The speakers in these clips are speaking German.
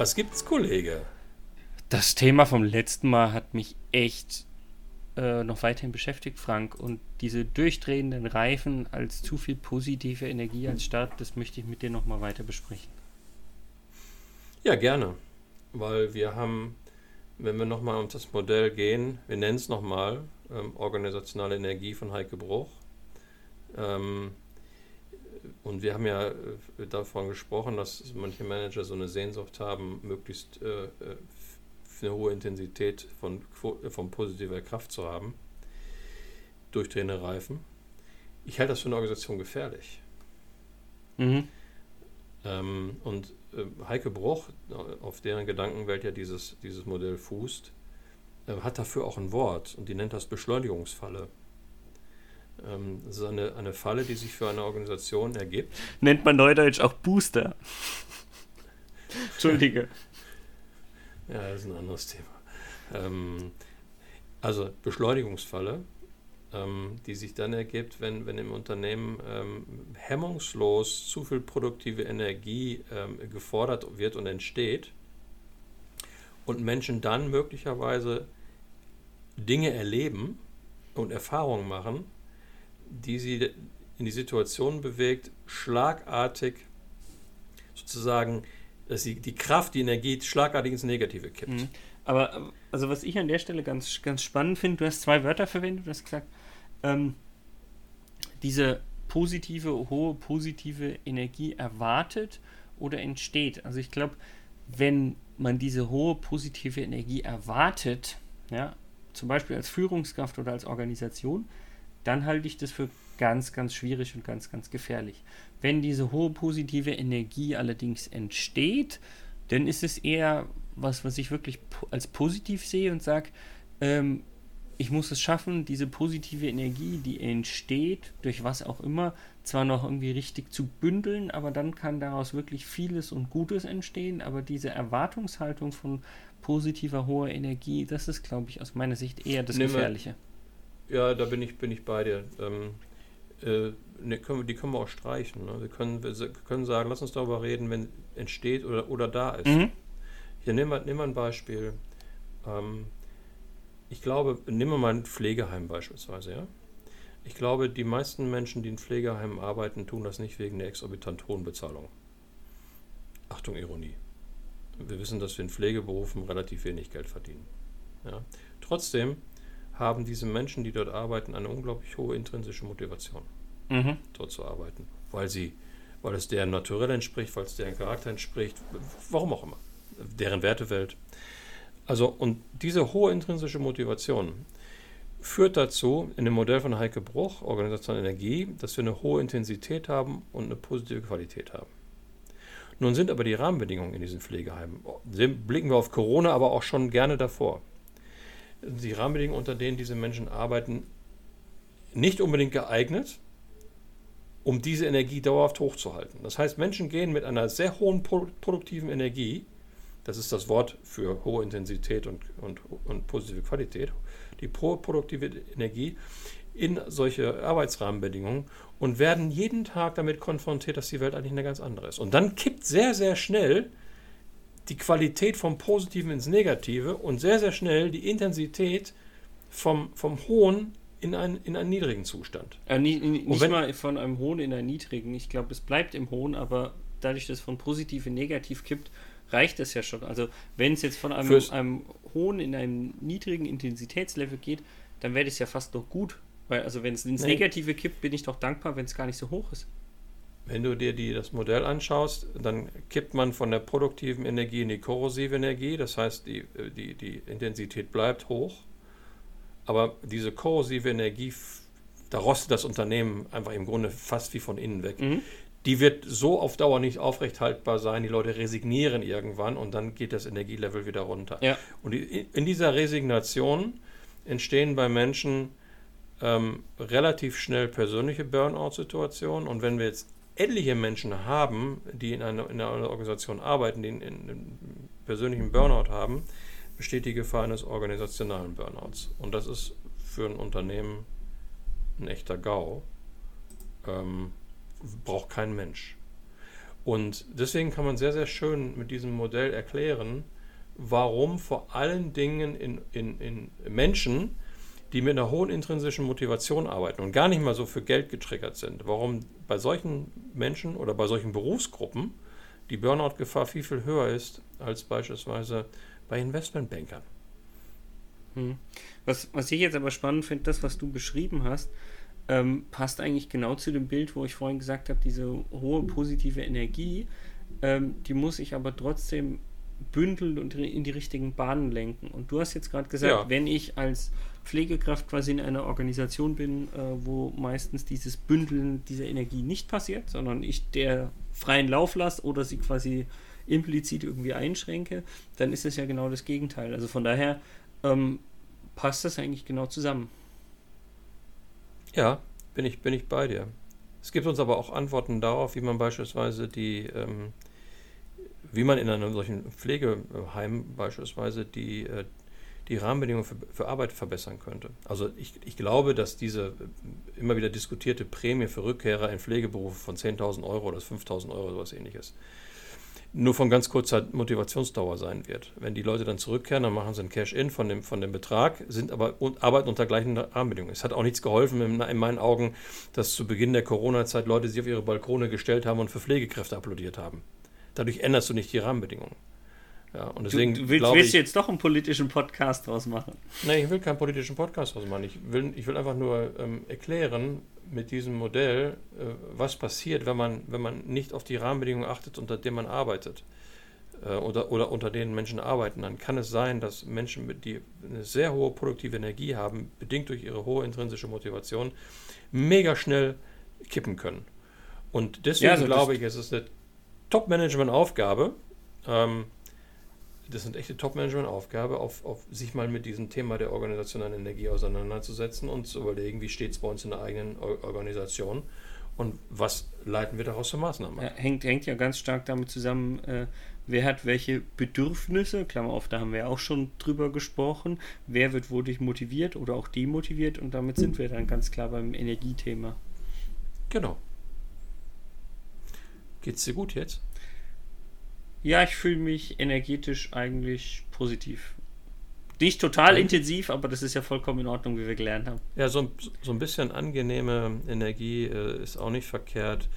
Was gibt's, Kollege? Das Thema vom letzten Mal hat mich echt äh, noch weiterhin beschäftigt, Frank. Und diese durchdrehenden Reifen als zu viel positive Energie als Start, das möchte ich mit dir nochmal weiter besprechen. Ja, gerne. Weil wir haben, wenn wir nochmal um das Modell gehen, wir nennen es nochmal ähm, Organisationale Energie von Heike Bruch. Ähm, und wir haben ja äh, davon gesprochen, dass manche Manager so eine Sehnsucht haben, möglichst äh, äh eine hohe Intensität von, äh, von positiver Kraft zu haben, durchdrehende Reifen. Ich halte das für eine Organisation gefährlich. Mhm. Ähm, und äh, Heike Bruch, auf deren Gedankenwelt ja dieses, dieses Modell fußt, äh, hat dafür auch ein Wort und die nennt das Beschleunigungsfalle. Ähm, das ist eine, eine Falle, die sich für eine Organisation ergibt. Nennt man neudeutsch auch Booster. Entschuldige. Ja, das ist ein anderes Thema. Ähm, also Beschleunigungsfalle, ähm, die sich dann ergibt, wenn, wenn im Unternehmen ähm, hemmungslos zu viel produktive Energie ähm, gefordert wird und entsteht und Menschen dann möglicherweise Dinge erleben und Erfahrungen machen, die sie in die Situation bewegt, schlagartig sozusagen, dass sie die Kraft, die Energie schlagartig ins Negative kippt. Mhm. Aber also was ich an der Stelle ganz, ganz spannend finde, du hast zwei Wörter verwendet, du hast gesagt, ähm, diese positive, hohe positive Energie erwartet oder entsteht. Also ich glaube, wenn man diese hohe positive Energie erwartet, ja, zum Beispiel als Führungskraft oder als Organisation, dann halte ich das für ganz, ganz schwierig und ganz, ganz gefährlich. Wenn diese hohe positive Energie allerdings entsteht, dann ist es eher was, was ich wirklich als positiv sehe und sage, ähm, ich muss es schaffen, diese positive Energie, die entsteht, durch was auch immer, zwar noch irgendwie richtig zu bündeln, aber dann kann daraus wirklich vieles und Gutes entstehen. Aber diese Erwartungshaltung von positiver, hoher Energie, das ist, glaube ich, aus meiner Sicht eher das Gefährliche. Ja, da bin ich, bin ich bei dir. Ähm, äh, ne, können, die können wir auch streichen. Ne? Wir, können, wir können sagen, lass uns darüber reden, wenn entsteht oder, oder da ist. Mhm. Hier nehmen wir, nehmen wir ein Beispiel. Ähm, ich glaube, nehmen wir mal ein Pflegeheim beispielsweise, ja. Ich glaube, die meisten Menschen, die in Pflegeheimen arbeiten, tun das nicht wegen der exorbitant hohen Bezahlung. Achtung, Ironie. Wir wissen, dass wir in Pflegeberufen relativ wenig Geld verdienen. Ja. Trotzdem haben diese Menschen, die dort arbeiten, eine unglaublich hohe intrinsische Motivation, mhm. dort zu arbeiten, weil sie, weil es deren Naturell entspricht, weil es deren Charakter entspricht, warum auch immer, deren Wertewelt. Also und diese hohe intrinsische Motivation führt dazu in dem Modell von Heike Bruch, Organisation Energie, dass wir eine hohe Intensität haben und eine positive Qualität haben. Nun sind aber die Rahmenbedingungen in diesen Pflegeheimen, blicken wir auf Corona, aber auch schon gerne davor die Rahmenbedingungen, unter denen diese Menschen arbeiten, nicht unbedingt geeignet, um diese Energie dauerhaft hochzuhalten. Das heißt, Menschen gehen mit einer sehr hohen produktiven Energie, das ist das Wort für hohe Intensität und, und, und positive Qualität, die produktive Energie in solche Arbeitsrahmenbedingungen und werden jeden Tag damit konfrontiert, dass die Welt eigentlich eine ganz andere ist. Und dann kippt sehr, sehr schnell die Qualität vom Positiven ins Negative und sehr, sehr schnell die Intensität vom, vom Hohen in einen, in einen niedrigen Zustand. Äh, nie, nie, nicht wenn, mal von einem Hohen in einen niedrigen. Ich glaube, es bleibt im Hohen, aber dadurch, dass es von positiv in negativ kippt, reicht es ja schon. Also wenn es jetzt von einem, einem hohen in einem niedrigen Intensitätslevel geht, dann wäre das ja fast noch gut. Weil, also wenn es ins. Negative kippt, bin ich doch dankbar, wenn es gar nicht so hoch ist. Wenn du dir die, das Modell anschaust, dann kippt man von der produktiven Energie in die korrosive Energie. Das heißt, die, die, die Intensität bleibt hoch. Aber diese korrosive Energie, da rostet das Unternehmen einfach im Grunde fast wie von innen weg. Mhm. Die wird so auf Dauer nicht aufrechthaltbar sein. Die Leute resignieren irgendwann und dann geht das Energielevel wieder runter. Ja. Und in dieser Resignation entstehen bei Menschen ähm, relativ schnell persönliche Burnout-Situationen. Und wenn wir jetzt etliche Menschen haben, die in einer, in einer Organisation arbeiten, die einen persönlichen Burnout haben, besteht die Gefahr eines organisationalen Burnouts. Und das ist für ein Unternehmen ein echter GAU. Ähm, braucht kein Mensch. Und deswegen kann man sehr, sehr schön mit diesem Modell erklären, warum vor allen Dingen in, in, in Menschen, die mit einer hohen intrinsischen Motivation arbeiten und gar nicht mal so für Geld getriggert sind, warum bei solchen Menschen oder bei solchen Berufsgruppen die Burnout-Gefahr viel, viel höher ist als beispielsweise bei Investmentbankern. Hm. Was, was ich jetzt aber spannend finde, das, was du beschrieben hast, ähm, passt eigentlich genau zu dem Bild, wo ich vorhin gesagt habe, diese hohe positive Energie, ähm, die muss ich aber trotzdem bündeln und in die richtigen Bahnen lenken. Und du hast jetzt gerade gesagt, ja. wenn ich als Pflegekraft quasi in einer Organisation bin, äh, wo meistens dieses Bündeln dieser Energie nicht passiert, sondern ich der freien Lauf lasse oder sie quasi implizit irgendwie einschränke, dann ist es ja genau das Gegenteil. Also von daher ähm, passt das eigentlich genau zusammen. Ja, bin ich, bin ich bei dir. Es gibt uns aber auch Antworten darauf, wie man beispielsweise die, ähm, wie man in einem solchen Pflegeheim beispielsweise die, äh, die Rahmenbedingungen für, für, Arbeit verbessern könnte. Also ich, ich glaube, dass diese immer wieder diskutierte Prämie für Rückkehrer in Pflegeberufe von 10.000 Euro oder 5.000 Euro oder sowas ähnliches, nur von ganz kurzer Motivationsdauer sein wird. Wenn die Leute dann zurückkehren, dann machen sie ein Cash-In von dem, von dem Betrag, sind aber und arbeiten unter gleichen Rahmenbedingungen. Es hat auch nichts geholfen, in, in meinen Augen, dass zu Beginn der Corona-Zeit Leute sich auf ihre Balkone gestellt haben und für Pflegekräfte applaudiert haben. Dadurch änderst du nicht die Rahmenbedingungen. Ja, und deswegen du, du willst, willst ich, jetzt doch einen politischen Podcast draus machen? Nein, ich will keinen politischen Podcast draus machen. Ich will, ich will einfach nur ähm, erklären, mit diesem Modell, äh, was passiert, wenn man, wenn man nicht auf die Rahmenbedingungen achtet, unter denen man arbeitet äh, oder, oder unter denen Menschen arbeiten, dann kann es sein, dass Menschen, mit die eine sehr hohe produktive Energie haben, bedingt durch ihre hohe intrinsische Motivation, mega schnell kippen können. Und deswegen ja, also glaube ich, es ist eine Top-Management-Aufgabe, ähm, das ist eine echte Top-Management-Aufgabe, auf, auf sich mal mit diesem Thema der organisationalen Energie auseinanderzusetzen und zu überlegen, wie steht es bei uns in der eigenen Organisation und was leiten wir daraus für Maßnahmen. Ja, hängt, hängt ja ganz stark damit zusammen, äh, wer hat welche Bedürfnisse, Klammer auf, da haben wir auch schon drüber gesprochen, wer wird wodurch motiviert oder auch demotiviert und damit sind wir dann ganz klar beim Energiethema. Genau. Geht's dir gut jetzt? Ja, ich fühle mich energetisch eigentlich positiv. Nicht total ja. intensiv, aber das ist ja vollkommen in Ordnung, wie wir gelernt haben. Ja, so, so ein bisschen angenehme Energie äh, ist auch nicht verkehrt.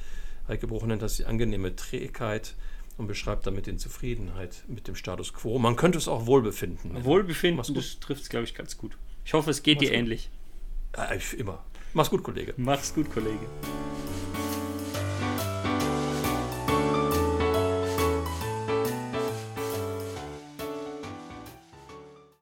Heike Bruch nennt das die angenehme Trägheit und beschreibt damit den Zufriedenheit mit dem Status quo. Man könnte es auch Wohlbefinden. Wohlbefinden, das trifft es, glaube ich, ganz gut. Ich hoffe, es geht Mach's dir gut. ähnlich. Ja, immer. Mach's gut, Kollege. Mach's gut, Kollege.